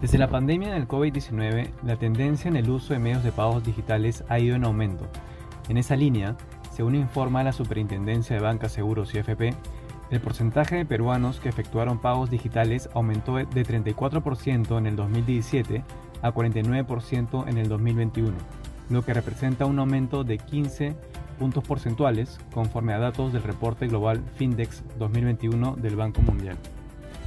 Desde la pandemia del COVID-19, la tendencia en el uso de medios de pagos digitales ha ido en aumento. En esa línea, según informa la Superintendencia de Bancas, Seguros y FP, el porcentaje de peruanos que efectuaron pagos digitales aumentó de 34% en el 2017 a 49% en el 2021, lo que representa un aumento de 15 puntos porcentuales conforme a datos del reporte global Findex 2021 del Banco Mundial.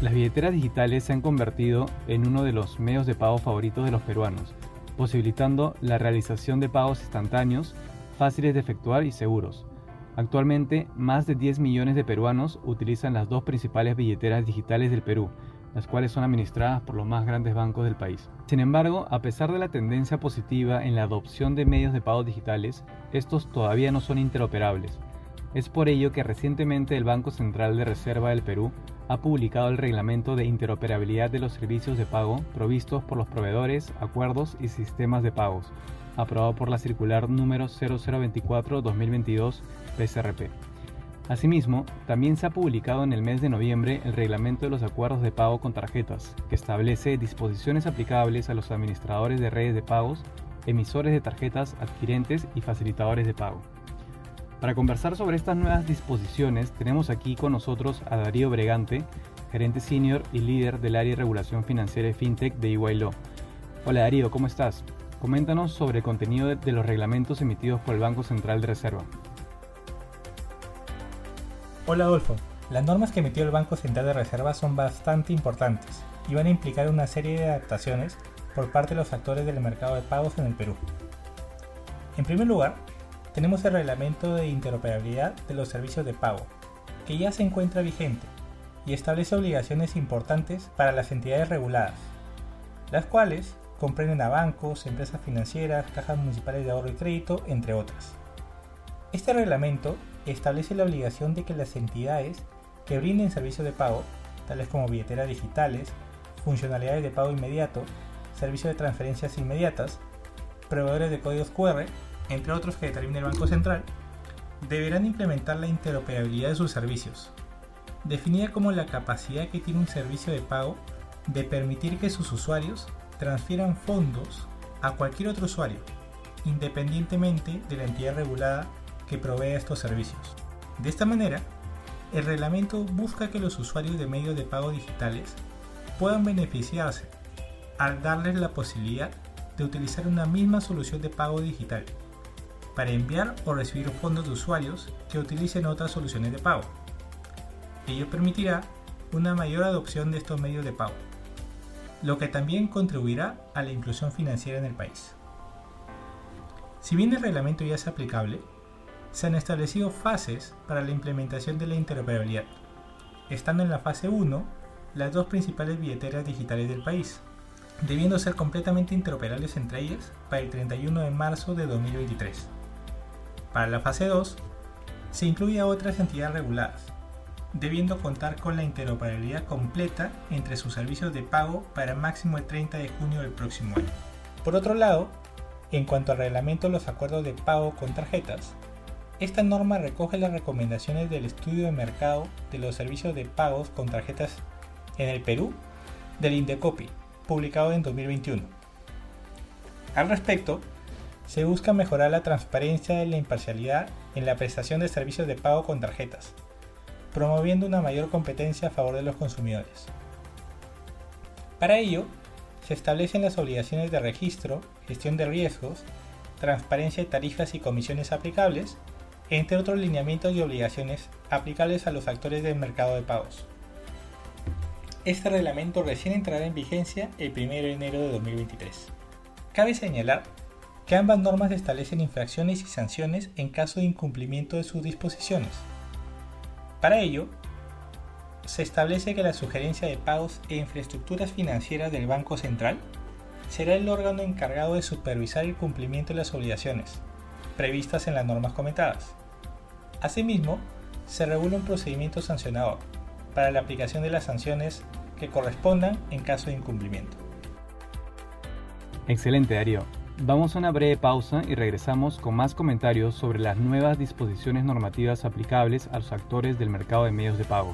Las billeteras digitales se han convertido en uno de los medios de pago favoritos de los peruanos, posibilitando la realización de pagos instantáneos, fáciles de efectuar y seguros. Actualmente, más de 10 millones de peruanos utilizan las dos principales billeteras digitales del Perú, las cuales son administradas por los más grandes bancos del país. Sin embargo, a pesar de la tendencia positiva en la adopción de medios de pago digitales, estos todavía no son interoperables. Es por ello que recientemente el Banco Central de Reserva del Perú ha publicado el Reglamento de Interoperabilidad de los Servicios de Pago provistos por los proveedores, acuerdos y sistemas de pagos, aprobado por la circular número 0024-2022 PSRP. Asimismo, también se ha publicado en el mes de noviembre el Reglamento de los Acuerdos de Pago con Tarjetas, que establece disposiciones aplicables a los administradores de redes de pagos, emisores de tarjetas, adquirentes y facilitadores de pago. Para conversar sobre estas nuevas disposiciones, tenemos aquí con nosotros a Darío Bregante, gerente senior y líder del área de regulación financiera y fintech de EY Hola Darío, ¿cómo estás? Coméntanos sobre el contenido de los reglamentos emitidos por el Banco Central de Reserva. Hola Adolfo, las normas que emitió el Banco Central de Reserva son bastante importantes y van a implicar una serie de adaptaciones por parte de los actores del mercado de pagos en el Perú. En primer lugar, tenemos el reglamento de interoperabilidad de los servicios de pago, que ya se encuentra vigente y establece obligaciones importantes para las entidades reguladas, las cuales comprenden a bancos, empresas financieras, cajas municipales de ahorro y crédito, entre otras. Este reglamento establece la obligación de que las entidades que brinden servicios de pago, tales como billeteras digitales, funcionalidades de pago inmediato, servicios de transferencias inmediatas, proveedores de códigos QR, entre otros que determine el Banco Central, deberán implementar la interoperabilidad de sus servicios, definida como la capacidad que tiene un servicio de pago de permitir que sus usuarios transfieran fondos a cualquier otro usuario, independientemente de la entidad regulada que provee estos servicios. De esta manera, el reglamento busca que los usuarios de medios de pago digitales puedan beneficiarse al darles la posibilidad de utilizar una misma solución de pago digital para enviar o recibir fondos de usuarios que utilicen otras soluciones de pago. Ello permitirá una mayor adopción de estos medios de pago, lo que también contribuirá a la inclusión financiera en el país. Si bien el reglamento ya es aplicable, se han establecido fases para la implementación de la interoperabilidad, estando en la fase 1 las dos principales billeteras digitales del país, debiendo ser completamente interoperables entre ellas para el 31 de marzo de 2023. Para la fase 2, se incluye a otras entidades reguladas, debiendo contar con la interoperabilidad completa entre sus servicios de pago para máximo el 30 de junio del próximo año. Por otro lado, en cuanto al reglamento de los acuerdos de pago con tarjetas, esta norma recoge las recomendaciones del estudio de mercado de los servicios de pagos con tarjetas en el Perú del Indecopi, publicado en 2021. Al respecto, se busca mejorar la transparencia y la imparcialidad en la prestación de servicios de pago con tarjetas, promoviendo una mayor competencia a favor de los consumidores. Para ello, se establecen las obligaciones de registro, gestión de riesgos, transparencia de tarifas y comisiones aplicables, entre otros lineamientos y obligaciones aplicables a los actores del mercado de pagos. Este reglamento recién entrará en vigencia el 1 de enero de 2023. Cabe señalar que ambas normas establecen infracciones y sanciones en caso de incumplimiento de sus disposiciones. Para ello, se establece que la sugerencia de pagos e infraestructuras financieras del Banco Central será el órgano encargado de supervisar el cumplimiento de las obligaciones previstas en las normas comentadas. Asimismo, se regula un procedimiento sancionador para la aplicación de las sanciones que correspondan en caso de incumplimiento. Excelente, Darío. Vamos a una breve pausa y regresamos con más comentarios sobre las nuevas disposiciones normativas aplicables a los actores del mercado de medios de pago.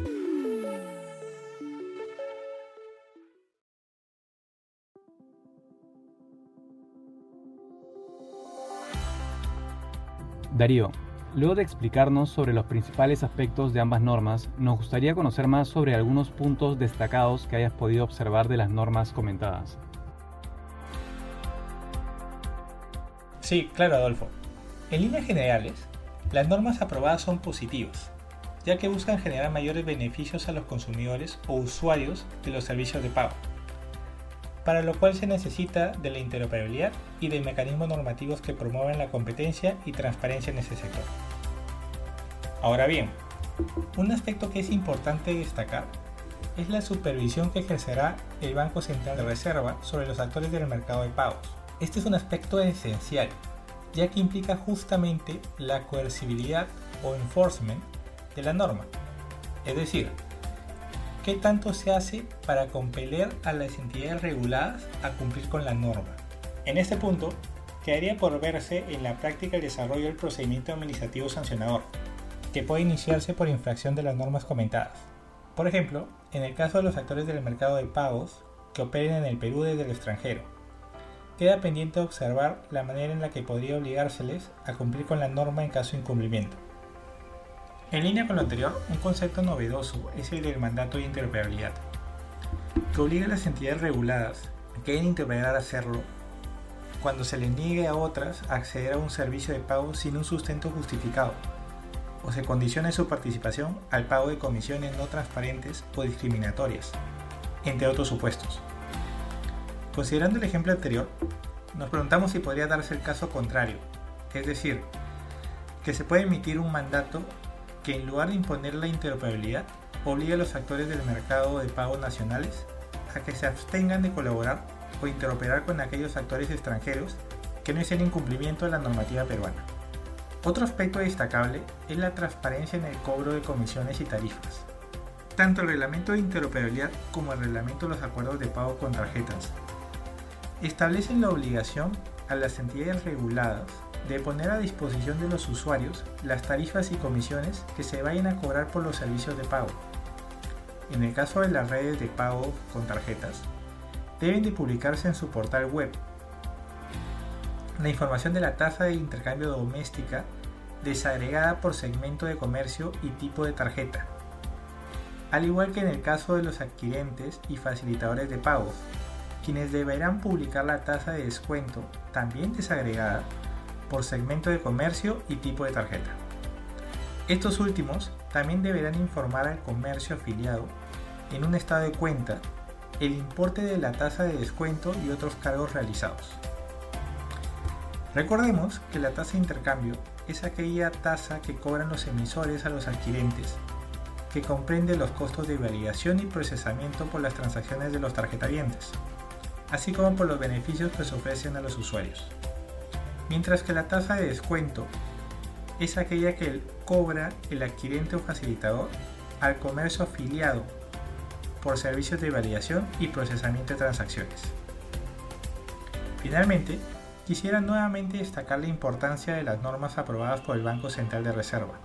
Darío, luego de explicarnos sobre los principales aspectos de ambas normas, nos gustaría conocer más sobre algunos puntos destacados que hayas podido observar de las normas comentadas. Sí, claro, Adolfo. En líneas generales, las normas aprobadas son positivas, ya que buscan generar mayores beneficios a los consumidores o usuarios de los servicios de pago para lo cual se necesita de la interoperabilidad y de mecanismos normativos que promuevan la competencia y transparencia en ese sector. Ahora bien, un aspecto que es importante destacar es la supervisión que ejercerá el Banco Central de Reserva sobre los actores del mercado de pagos. Este es un aspecto esencial, ya que implica justamente la coercibilidad o enforcement de la norma. Es decir, ¿Qué tanto se hace para compeler a las entidades reguladas a cumplir con la norma? En este punto, quedaría por verse en la práctica el desarrollo del procedimiento administrativo sancionador, que puede iniciarse por infracción de las normas comentadas. Por ejemplo, en el caso de los actores del mercado de pagos que operen en el Perú desde el extranjero, queda pendiente observar la manera en la que podría obligárseles a cumplir con la norma en caso de incumplimiento. En línea con lo anterior, un concepto novedoso es el del mandato de interoperabilidad, que obliga a las entidades reguladas que deben interpretar hacerlo cuando se le niegue a otras a acceder a un servicio de pago sin un sustento justificado, o se condicione su participación al pago de comisiones no transparentes o discriminatorias, entre otros supuestos. Considerando el ejemplo anterior, nos preguntamos si podría darse el caso contrario, es decir, que se puede emitir un mandato que en lugar de imponer la interoperabilidad, obliga a los actores del mercado de pago nacionales a que se abstengan de colaborar o interoperar con aquellos actores extranjeros que no hicieron incumplimiento de la normativa peruana. Otro aspecto destacable es la transparencia en el cobro de comisiones y tarifas. Tanto el reglamento de interoperabilidad como el reglamento de los acuerdos de pago con tarjetas establecen la obligación a las entidades reguladas de poner a disposición de los usuarios las tarifas y comisiones que se vayan a cobrar por los servicios de pago. En el caso de las redes de pago con tarjetas, deben de publicarse en su portal web la información de la tasa de intercambio doméstica desagregada por segmento de comercio y tipo de tarjeta, al igual que en el caso de los adquirentes y facilitadores de pagos, quienes deberán publicar la tasa de descuento también desagregada por segmento de comercio y tipo de tarjeta. Estos últimos también deberán informar al comercio afiliado en un estado de cuenta el importe de la tasa de descuento y otros cargos realizados. Recordemos que la tasa de intercambio es aquella tasa que cobran los emisores a los adquirentes, que comprende los costos de validación y procesamiento por las transacciones de los tarjetavientes, así como por los beneficios que se ofrecen a los usuarios mientras que la tasa de descuento es aquella que cobra el adquirente o facilitador al comercio afiliado por servicios de validación y procesamiento de transacciones. Finalmente, quisiera nuevamente destacar la importancia de las normas aprobadas por el Banco Central de Reserva,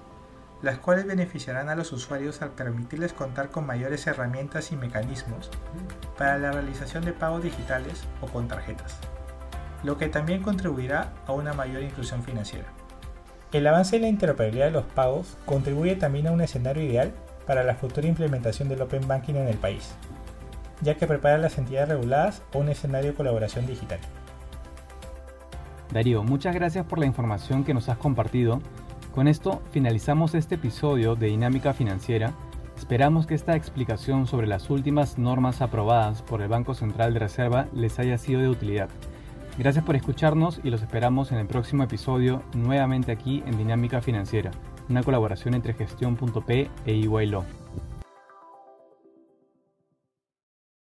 las cuales beneficiarán a los usuarios al permitirles contar con mayores herramientas y mecanismos para la realización de pagos digitales o con tarjetas lo que también contribuirá a una mayor inclusión financiera. El avance en la interoperabilidad de los pagos contribuye también a un escenario ideal para la futura implementación del Open Banking en el país, ya que prepara las entidades reguladas o un escenario de colaboración digital. Darío, muchas gracias por la información que nos has compartido. Con esto finalizamos este episodio de Dinámica Financiera. Esperamos que esta explicación sobre las últimas normas aprobadas por el Banco Central de Reserva les haya sido de utilidad. Gracias por escucharnos y los esperamos en el próximo episodio nuevamente aquí en Dinámica Financiera, una colaboración entre gestión.p e EY